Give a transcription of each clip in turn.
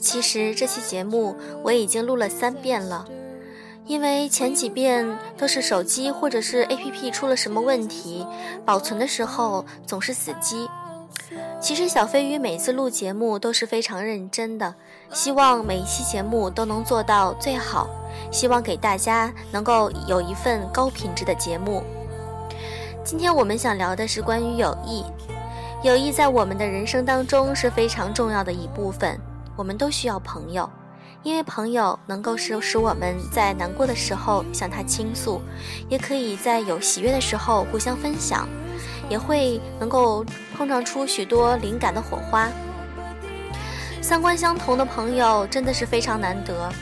其实这期节目我已经录了三遍了，因为前几遍都是手机或者是 APP 出了什么问题，保存的时候总是死机。其实小飞鱼每次录节目都是非常认真的，希望每一期节目都能做到最好，希望给大家能够有一份高品质的节目。今天我们想聊的是关于友谊，友谊在我们的人生当中是非常重要的一部分，我们都需要朋友，因为朋友能够使使我们在难过的时候向他倾诉，也可以在有喜悦的时候互相分享。也会能够碰撞出许多灵感的火花。三观相同的朋友真的是非常难得，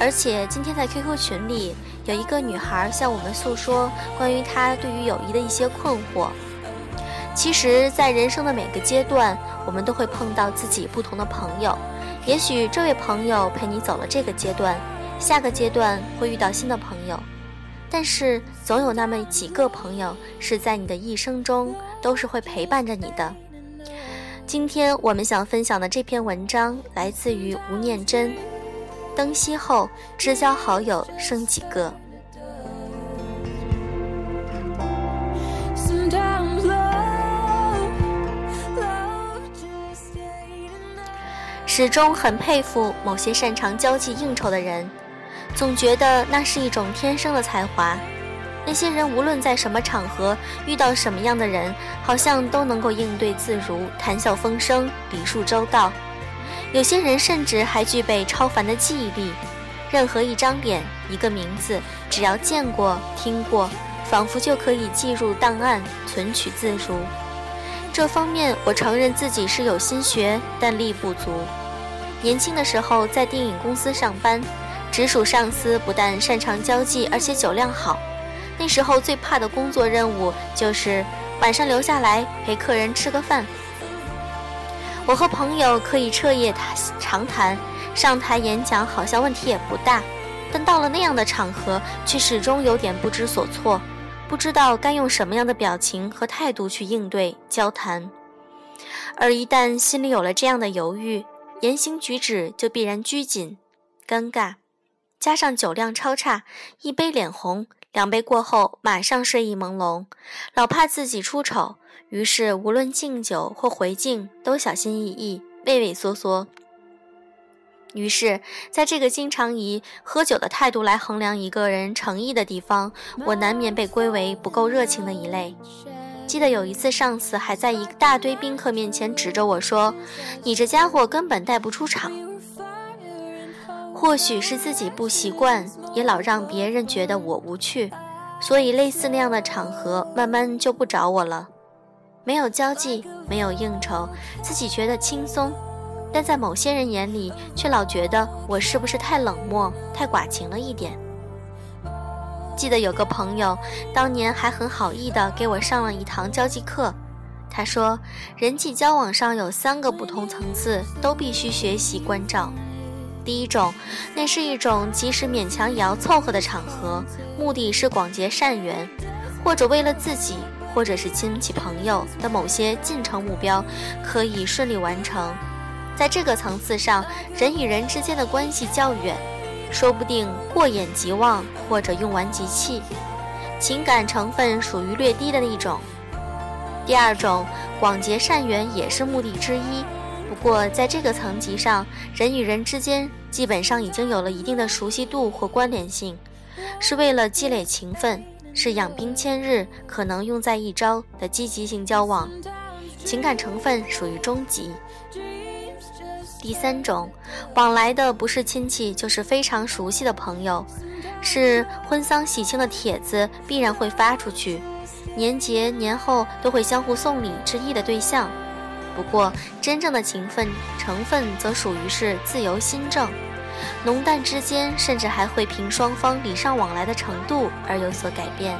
而且今天在 QQ 群里有一个女孩向我们诉说关于她对于友谊的一些困惑。其实，在人生的每个阶段，我们都会碰到自己不同的朋友。也许这位朋友陪你走了这个阶段，下个阶段会遇到新的朋友。但是总有那么几个朋友是在你的一生中都是会陪伴着你的。今天我们想分享的这篇文章来自于吴念真。灯熄后，知交好友剩几个？始终很佩服某些擅长交际应酬的人。总觉得那是一种天生的才华。那些人无论在什么场合遇到什么样的人，好像都能够应对自如，谈笑风生，礼数周到。有些人甚至还具备超凡的记忆力，任何一张脸、一个名字，只要见过、听过，仿佛就可以记入档案，存取自如。这方面，我承认自己是有心学，但力不足。年轻的时候在电影公司上班。直属上司不但擅长交际，而且酒量好。那时候最怕的工作任务就是晚上留下来陪客人吃个饭。我和朋友可以彻夜长谈，上台演讲好像问题也不大，但到了那样的场合，却始终有点不知所措，不知道该用什么样的表情和态度去应对交谈。而一旦心里有了这样的犹豫，言行举止就必然拘谨、尴尬。加上酒量超差，一杯脸红，两杯过后马上睡意朦胧，老怕自己出丑，于是无论敬酒或回敬都小心翼翼、畏畏缩缩。于是，在这个经常以喝酒的态度来衡量一个人诚意的地方，我难免被归为不够热情的一类。记得有一次，上司还在一大堆宾客面前指着我说：“你这家伙根本带不出场。”或许是自己不习惯，也老让别人觉得我无趣，所以类似那样的场合，慢慢就不找我了。没有交际，没有应酬，自己觉得轻松，但在某些人眼里，却老觉得我是不是太冷漠、太寡情了一点。记得有个朋友，当年还很好意的给我上了一堂交际课，他说，人际交往上有三个不同层次，都必须学习关照。第一种，那是一种即使勉强也要凑合的场合，目的是广结善缘，或者为了自己或者是亲戚朋友的某些进程目标可以顺利完成。在这个层次上，人与人之间的关系较远，说不定过眼即忘或者用完即弃，情感成分属于略低的一种。第二种，广结善缘也是目的之一。不过，在这个层级上，人与人之间基本上已经有了一定的熟悉度或关联性，是为了积累情分，是养兵千日可能用在一朝的积极性交往，情感成分属于中级。第三种，往来的不是亲戚，就是非常熟悉的朋友，是婚丧喜庆的帖子必然会发出去，年节年后都会相互送礼致意的对象。不过，真正的情分成分则属于是自由心证，浓淡之间甚至还会凭双方礼尚往来的程度而有所改变。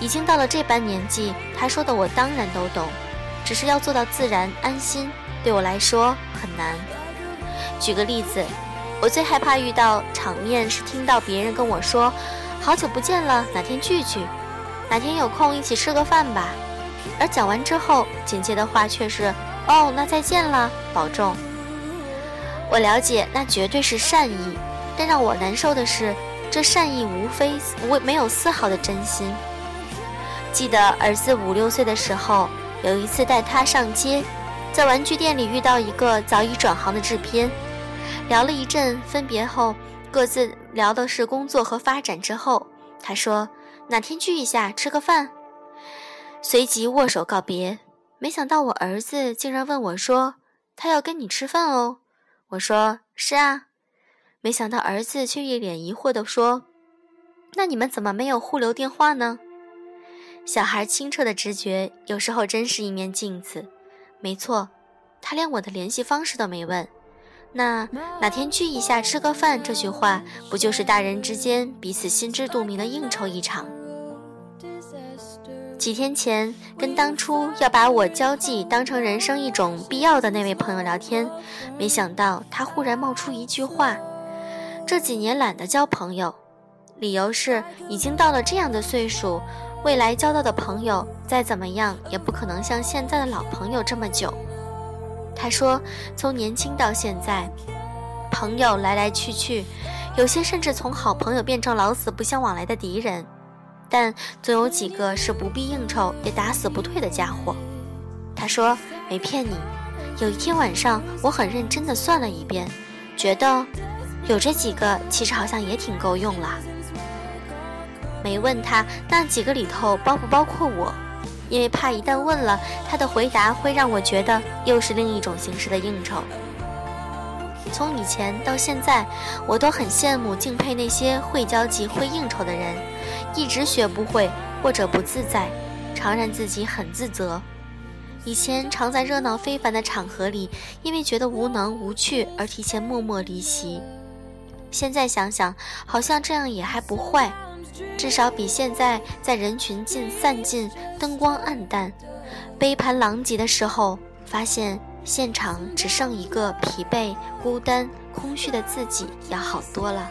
已经到了这般年纪，他说的我当然都懂，只是要做到自然安心，对我来说很难。举个例子，我最害怕遇到场面是听到别人跟我说：“好久不见了，哪天聚聚？哪天有空一起吃个饭吧？”而讲完之后，紧接的话却是：“哦，那再见了，保重。”我了解，那绝对是善意，但让我难受的是，这善意无非无没有丝毫的真心。记得儿子五六岁的时候，有一次带他上街，在玩具店里遇到一个早已转行的制片，聊了一阵，分别后各自聊的是工作和发展。之后他说：“哪天聚一下吃个饭。”随即握手告别。没想到我儿子竟然问我说：“他要跟你吃饭哦？”我说：“是啊。”没想到儿子却一脸疑惑地说：“那你们怎么没有互留电话呢？”小孩清澈的直觉有时候真是一面镜子。没错，他连我的联系方式都没问。那哪天聚一下吃个饭，这句话不就是大人之间彼此心知肚明的应酬一场？几天前跟当初要把我交际当成人生一种必要的那位朋友聊天，没想到他忽然冒出一句话：“这几年懒得交朋友，理由是已经到了这样的岁数。”未来交到的朋友再怎么样，也不可能像现在的老朋友这么久。他说，从年轻到现在，朋友来来去去，有些甚至从好朋友变成老死不相往来的敌人，但总有几个是不必应酬也打死不退的家伙。他说，没骗你。有一天晚上，我很认真的算了一遍，觉得有这几个其实好像也挺够用了。没问他那几个里头包不包括我，因为怕一旦问了，他的回答会让我觉得又是另一种形式的应酬。从以前到现在，我都很羡慕敬佩那些会交际、会应酬的人，一直学不会或者不自在，常让自己很自责。以前常在热闹非凡的场合里，因为觉得无能无趣而提前默默离席。现在想想，好像这样也还不坏。至少比现在在人群尽散尽、灯光暗淡、杯盘狼藉的时候，发现现场只剩一个疲惫、孤单、空虚的自己要好多了。